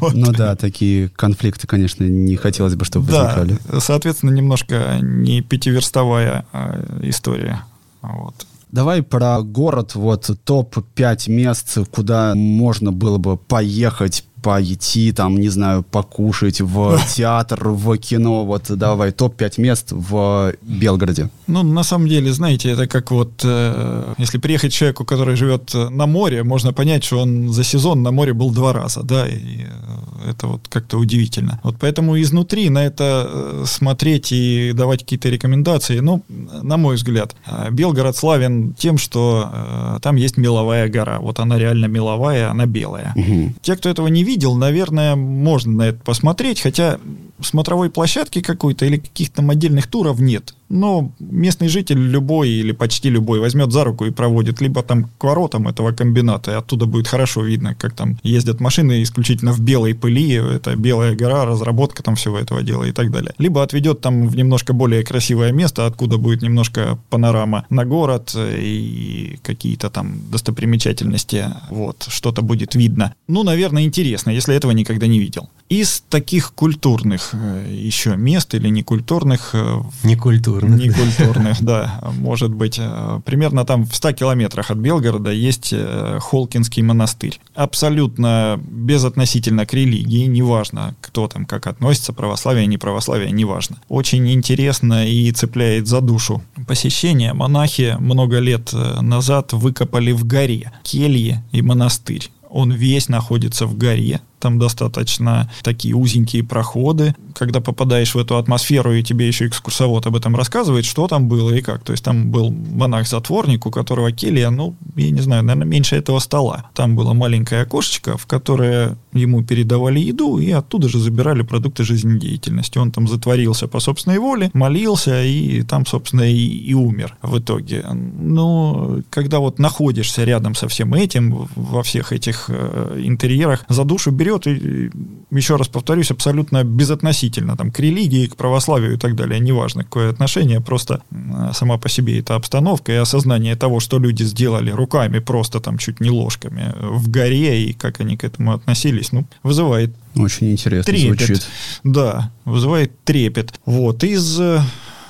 Speaker 1: Вот.
Speaker 4: Ну да, такие конфликты, конечно, не хотелось бы, чтобы
Speaker 1: Да,
Speaker 4: возникали.
Speaker 1: соответственно, немножко не пятиверстовая а, история. Вот.
Speaker 4: Давай про город, вот топ-5 мест, куда можно было бы поехать, пойти, там, не знаю, покушать в театр, в кино. Вот давай, топ-5 мест в Белгороде.
Speaker 1: Ну, на самом деле, знаете, это как вот, э, если приехать человеку, который живет э, на море, можно понять, что он за сезон на море был два раза, да, и э, это вот как-то удивительно. Вот поэтому изнутри на это э, смотреть и давать какие-то рекомендации, ну, на мой взгляд, Белгород славен тем, что э, там есть меловая гора. Вот она реально меловая, она белая.
Speaker 4: Мгм.
Speaker 1: Те, кто этого не видел, наверное, можно на это посмотреть, хотя смотровой площадки какой-то или каких-то отдельных туров нет. Но местный житель любой или почти любой возьмет за руку и проводит либо там к воротам этого комбината, и оттуда будет хорошо видно, как там ездят машины исключительно в белой пыли, это белая гора, разработка там всего этого дела и так далее. Либо отведет там в немножко более красивое место, откуда будет немножко панорама на город э, и какие-то там достопримечательности, вот, что-то будет видно. Ну, наверное, интересно, если этого никогда не видел. Из таких культурных еще мест или некультурных э,
Speaker 3: Некультурно.
Speaker 1: Некультурных, да. Может быть, э, примерно там в 100 километрах от Белгорода есть э, Холкинский монастырь. Абсолютно безотносительно к религии, неважно, кто там как относится, православие, не православие, неважно. Очень интересно и цепляет за душу. Посещение монахи много лет э, назад выкопали в горе кельи и монастырь. Он весь находится в горе, там достаточно такие узенькие проходы. Когда попадаешь в эту атмосферу, и тебе еще экскурсовод об этом рассказывает, что там было и как. То есть там был монах-затворник, у которого келья, ну, я не знаю, наверное, меньше этого стола. Там было маленькое окошечко, в которое ему передавали еду, и оттуда же забирали продукты жизнедеятельности. Он там затворился по собственной воле, молился, и там, собственно, и, и умер в итоге. Но когда вот находишься рядом со всем этим, во всех этих э, интерьерах, за душу берет, и, еще раз повторюсь, абсолютно безотносительно там, к религии, к православию и так далее, неважно, какое отношение, просто э, сама по себе эта обстановка и осознание того, что люди сделали руками, просто там чуть не ложками, в горе, и как они к этому относились, ну, вызывает
Speaker 4: очень интересно
Speaker 1: трепет.
Speaker 4: звучит.
Speaker 1: Да, вызывает трепет. Вот, из э,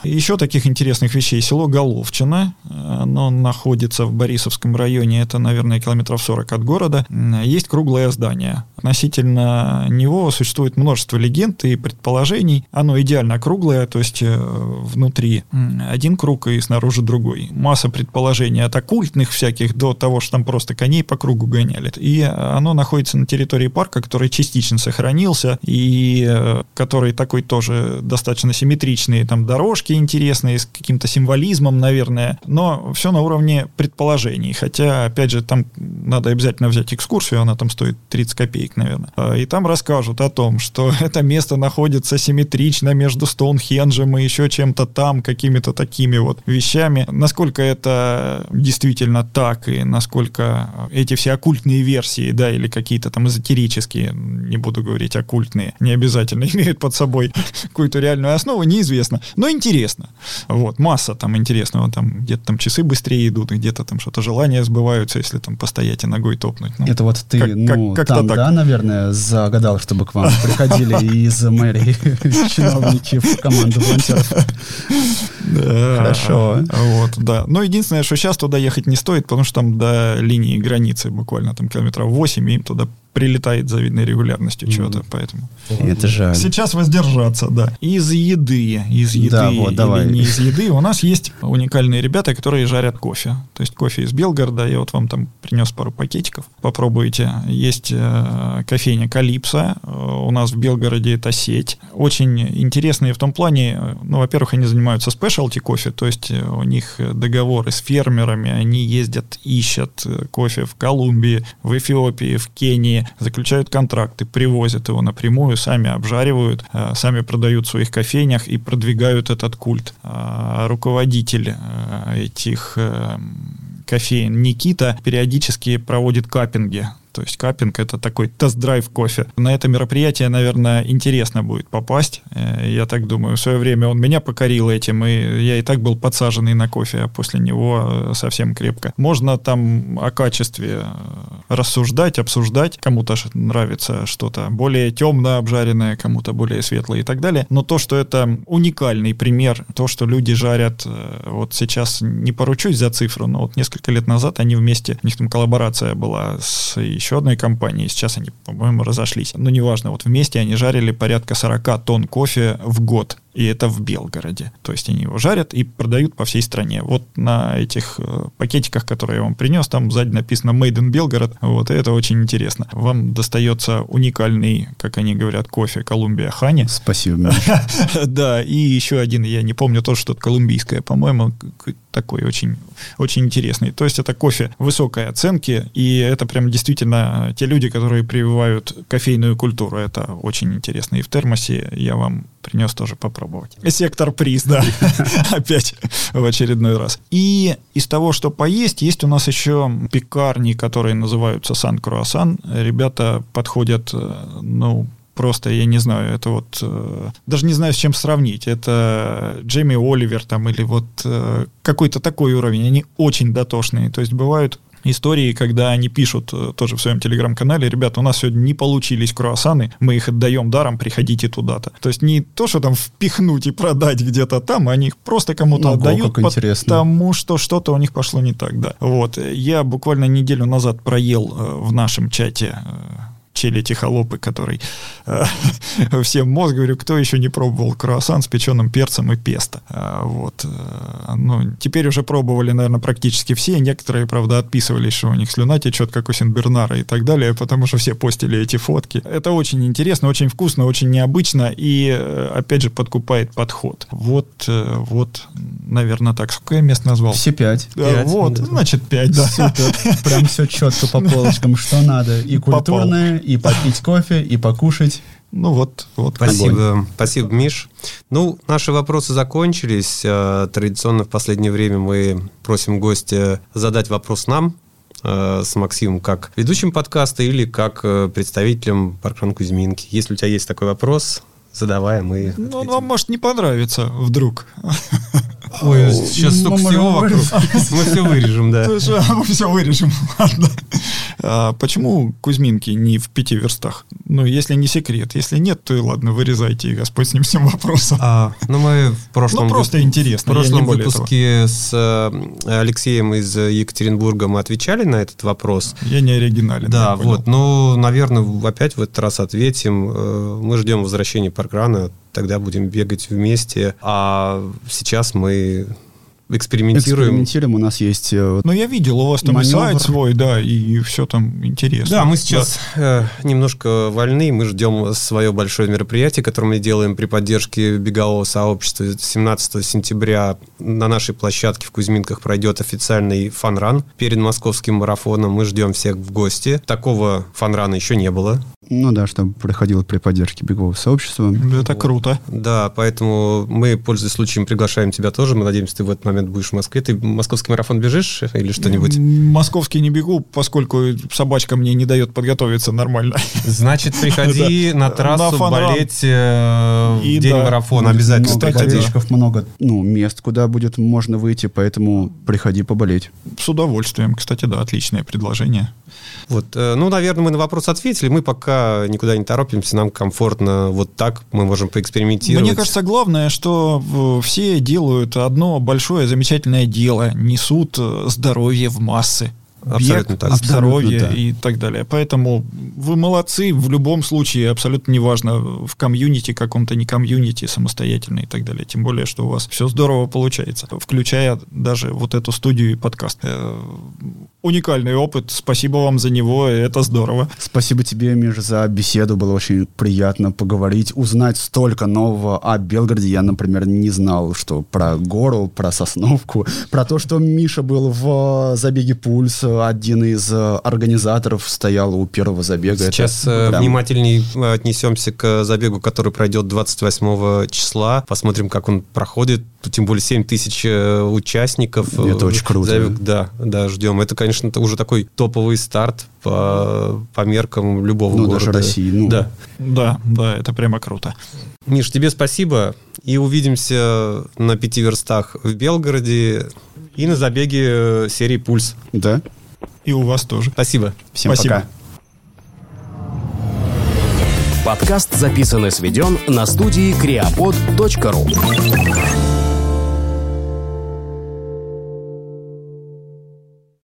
Speaker 1: еще таких интересных вещей. Село Головчино, оно находится в Борисовском районе, это, наверное, километров 40 от города. Есть круглое здание. Относительно него существует множество легенд и предположений. Оно идеально круглое, то есть э, внутри один круг и снаружи другой. Масса предположений от оккультных всяких до того, что там просто коней по кругу гоняли. И оно находится на территории парка, который частично сохранился и э, который такой тоже достаточно симметричный, там дорожки интересные, с каким-то символизмом, наверное, но все на уровне предположений. Хотя, опять же, там надо обязательно взять экскурсию, она там стоит 30 копеек, наверное. А, и там расскажут о том, что это место находится симметрично между Стоунхенджем и еще чем-то там, какими-то такими вот вещами. Насколько это действительно так, и насколько эти все оккультные версии, да, или какие-то там эзотерические, не буду говорить оккультные, не обязательно имеют под собой какую-то реальную основу, неизвестно. Но интересно. Вот, масса там интересного, там где-то там часы быстрее идут, где-то там что-то желания сбываются, если там постоять и ногой топнуть.
Speaker 4: Ну, Это вот ты, как, ну, как, там, так. да, наверное, загадал, чтобы к вам приходили из мэрии чиновники в команду волонтеров.
Speaker 1: Хорошо. Вот, да. Но единственное, что сейчас туда ехать не стоит, потому что там до линии границы буквально там километров 8, и им туда прилетает завидной регулярностью mm. чего-то, поэтому...
Speaker 4: Это жаль.
Speaker 1: Сейчас воздержаться, да. Из еды, из еды да, вот, или давай. не из еды, у нас есть уникальные ребята, которые жарят кофе. То есть кофе из Белгорода, я вот вам там принес пару пакетиков, попробуйте. Есть э, кофейня Калипса, э, у нас в Белгороде это сеть. Очень интересные в том плане, э, ну, во-первых, они занимаются спешлти кофе, то есть э, у них договоры с фермерами, они ездят, ищут кофе в Колумбии, в Эфиопии, в Кении, заключают контракты, привозят его напрямую, сами обжаривают, э, сами продают в своих кофейнях и продвигают этот культ. А руководитель э, этих э, кофеин Никита периодически проводит каппинги то есть капинг — это такой тест-драйв кофе. На это мероприятие, наверное, интересно будет попасть. Э, я так думаю. В свое время он меня покорил этим, и я и так был подсаженный на кофе, а после него э, совсем крепко. Можно там о качестве э, рассуждать, обсуждать. Кому-то нравится что-то более темно обжаренное, кому-то более светлое и так далее. Но то, что это уникальный пример, то, что люди жарят, вот сейчас не поручусь за цифру, но вот несколько лет назад они вместе, у них там коллаборация была с еще еще одной компании, сейчас они, по-моему, разошлись. Но неважно, вот вместе они жарили порядка 40 тонн кофе в год и это в Белгороде. То есть они его жарят и продают по всей стране. Вот на этих э, пакетиках, которые я вам принес, там сзади написано Made in Белгород, вот, и это очень интересно. Вам достается уникальный, как они говорят, кофе Колумбия Хани.
Speaker 4: Спасибо,
Speaker 1: Да, и еще один, я не помню, тоже что-то колумбийское, по-моему, такой очень, очень интересный. То есть это кофе высокой оценки, и это прям действительно те люди, которые прививают кофейную культуру. Это очень интересно. И в термосе я вам принес тоже попробовать. Сектор приз, да, опять в очередной раз. И из того, что поесть, есть у нас еще пекарни, которые называются Сан Круассан. Ребята подходят, э, ну, просто, я не знаю, это вот, э, даже не знаю, с чем сравнить. Это Джейми Оливер там или вот э, какой-то такой уровень. Они очень дотошные. То есть бывают истории, когда они пишут э, тоже в своем телеграм-канале, ребята, у нас сегодня не получились круассаны, мы их отдаем даром, приходите туда-то. То есть не то, что там впихнуть и продать где-то там, они их просто кому-то Ого, отдают, потому что что-то у них пошло не так, да. Вот. Я буквально неделю назад проел э, в нашем чате э, челядь-холопы, который э, всем мозг, говорю, кто еще не пробовал круассан с печеным перцем и песто. А, вот. Э, ну, теперь уже пробовали, наверное, практически все. Некоторые, правда, отписывались, что у них слюна течет, как у Синбернара и так далее, потому что все постили эти фотки. Это очень интересно, очень вкусно, очень необычно и, э, опять же, подкупает подход. Вот, э, вот, наверное, так. Сколько я мест назвал?
Speaker 4: Все пять.
Speaker 1: Да,
Speaker 3: Пять,
Speaker 1: вот,
Speaker 3: да.
Speaker 1: значит, пять, да.
Speaker 4: Супер. Прям все четко по полочкам, что надо. И культурное, и попить кофе, и покушать.
Speaker 1: Ну вот, вот.
Speaker 3: Спасибо, спасибо, Миш. Ну, наши вопросы закончились. Э, Традиционно в последнее время мы просим гостя задать вопрос нам э, с Максимом как ведущим подкаста или как э, представителем Паркран Кузьминки. Если у тебя есть такой вопрос, задавай, а мы
Speaker 1: Ну,
Speaker 3: ответим.
Speaker 1: вам может не понравиться вдруг.
Speaker 3: Ой, сейчас столько
Speaker 4: мы
Speaker 3: всего вокруг. Мы все вырежем, да.
Speaker 1: Слушай, а мы все вырежем, ладно. А почему Кузьминки не в пяти верстах? Ну, если не секрет. Если нет, то и ладно, вырезайте, и Господь с ним всем вопросом.
Speaker 3: А, ну, мы в прошлом,
Speaker 1: Ну, просто интересно,
Speaker 3: В прошлом выпуске с э, Алексеем из Екатеринбурга мы отвечали на этот вопрос.
Speaker 1: Я не оригинален.
Speaker 3: Да, вот. Ну, наверное, опять в этот раз ответим. Э, Мы ждем возвращения паркрана, тогда будем бегать вместе. А сейчас мы экспериментируем.
Speaker 4: Экспериментируем. У нас есть э, вот
Speaker 1: Ну, я видел, у вас там
Speaker 4: Маневр.
Speaker 1: сайт свой, да, и все там интересно.
Speaker 3: Да, мы сейчас э, немножко вольны, мы ждем свое большое мероприятие, которое мы делаем при поддержке бегового сообщества. 17 сентября на нашей площадке в Кузьминках пройдет официальный фанран перед московским марафоном. Мы ждем всех в гости. Такого фанрана еще не было.
Speaker 4: Ну да, чтобы проходило при поддержке бегового сообщества.
Speaker 1: Это круто.
Speaker 3: Да, поэтому мы, пользуясь случаем, приглашаем тебя тоже. Мы надеемся, ты в этот момент будешь в Москве. Ты московский марафон бежишь или что-нибудь?
Speaker 1: Московский не бегу, поскольку собачка мне не дает подготовиться нормально.
Speaker 3: Значит, приходи на трассу болеть э, день марафона. Обязательно
Speaker 4: много
Speaker 1: кстати,
Speaker 4: много ну, мест, куда будет можно выйти, поэтому приходи поболеть.
Speaker 1: С удовольствием. Кстати, да, отличное предложение.
Speaker 3: Вот, э, ну, наверное, мы на вопрос ответили. Мы пока никуда не торопимся, нам комфортно вот так, мы можем поэкспериментировать.
Speaker 1: Мне кажется, главное, что э, все делают одно большое замечательное дело, несут э, здоровье в массы.
Speaker 3: Абсолютно
Speaker 1: Бег,
Speaker 3: так.
Speaker 1: здоровье
Speaker 4: Абсолютно, да.
Speaker 1: и так далее. Поэтому вы молодцы в любом случае, абсолютно неважно, в комьюнити каком-то, не комьюнити, самостоятельно и так далее. Тем более, что у вас все здорово получается, включая даже вот эту студию и подкаст. Э, Уникальный опыт, спасибо вам за него, это здорово.
Speaker 4: Спасибо тебе, Миш, за беседу. Было очень приятно поговорить, узнать столько нового о Белгороде. Я, например, не знал, что про гору, про Сосновку, про то, что Миша был в забеге «Пульс», один из э, организаторов стоял у первого забега.
Speaker 3: Сейчас
Speaker 4: Это прям-
Speaker 3: внимательней э, отнесемся к забегу, который пройдет 28 числа. Посмотрим, как он проходит. Тут тем более 7 тысяч э, участников.
Speaker 4: Это очень круто.
Speaker 3: Забег, да, да, ждем. Это, конечно, уже такой топовый старт по, по меркам любого
Speaker 4: Ну,
Speaker 3: города.
Speaker 4: даже России, ну.
Speaker 3: Да.
Speaker 1: Да, да, это прямо круто.
Speaker 3: Миш, тебе спасибо. И увидимся на пяти верстах в Белгороде и на забеге э, серии «Пульс».
Speaker 4: Да?
Speaker 1: И у вас тоже.
Speaker 3: Спасибо.
Speaker 4: Всем
Speaker 1: Спасибо.
Speaker 4: пока.
Speaker 5: Подкаст записан и сведен на студии creapod.ru.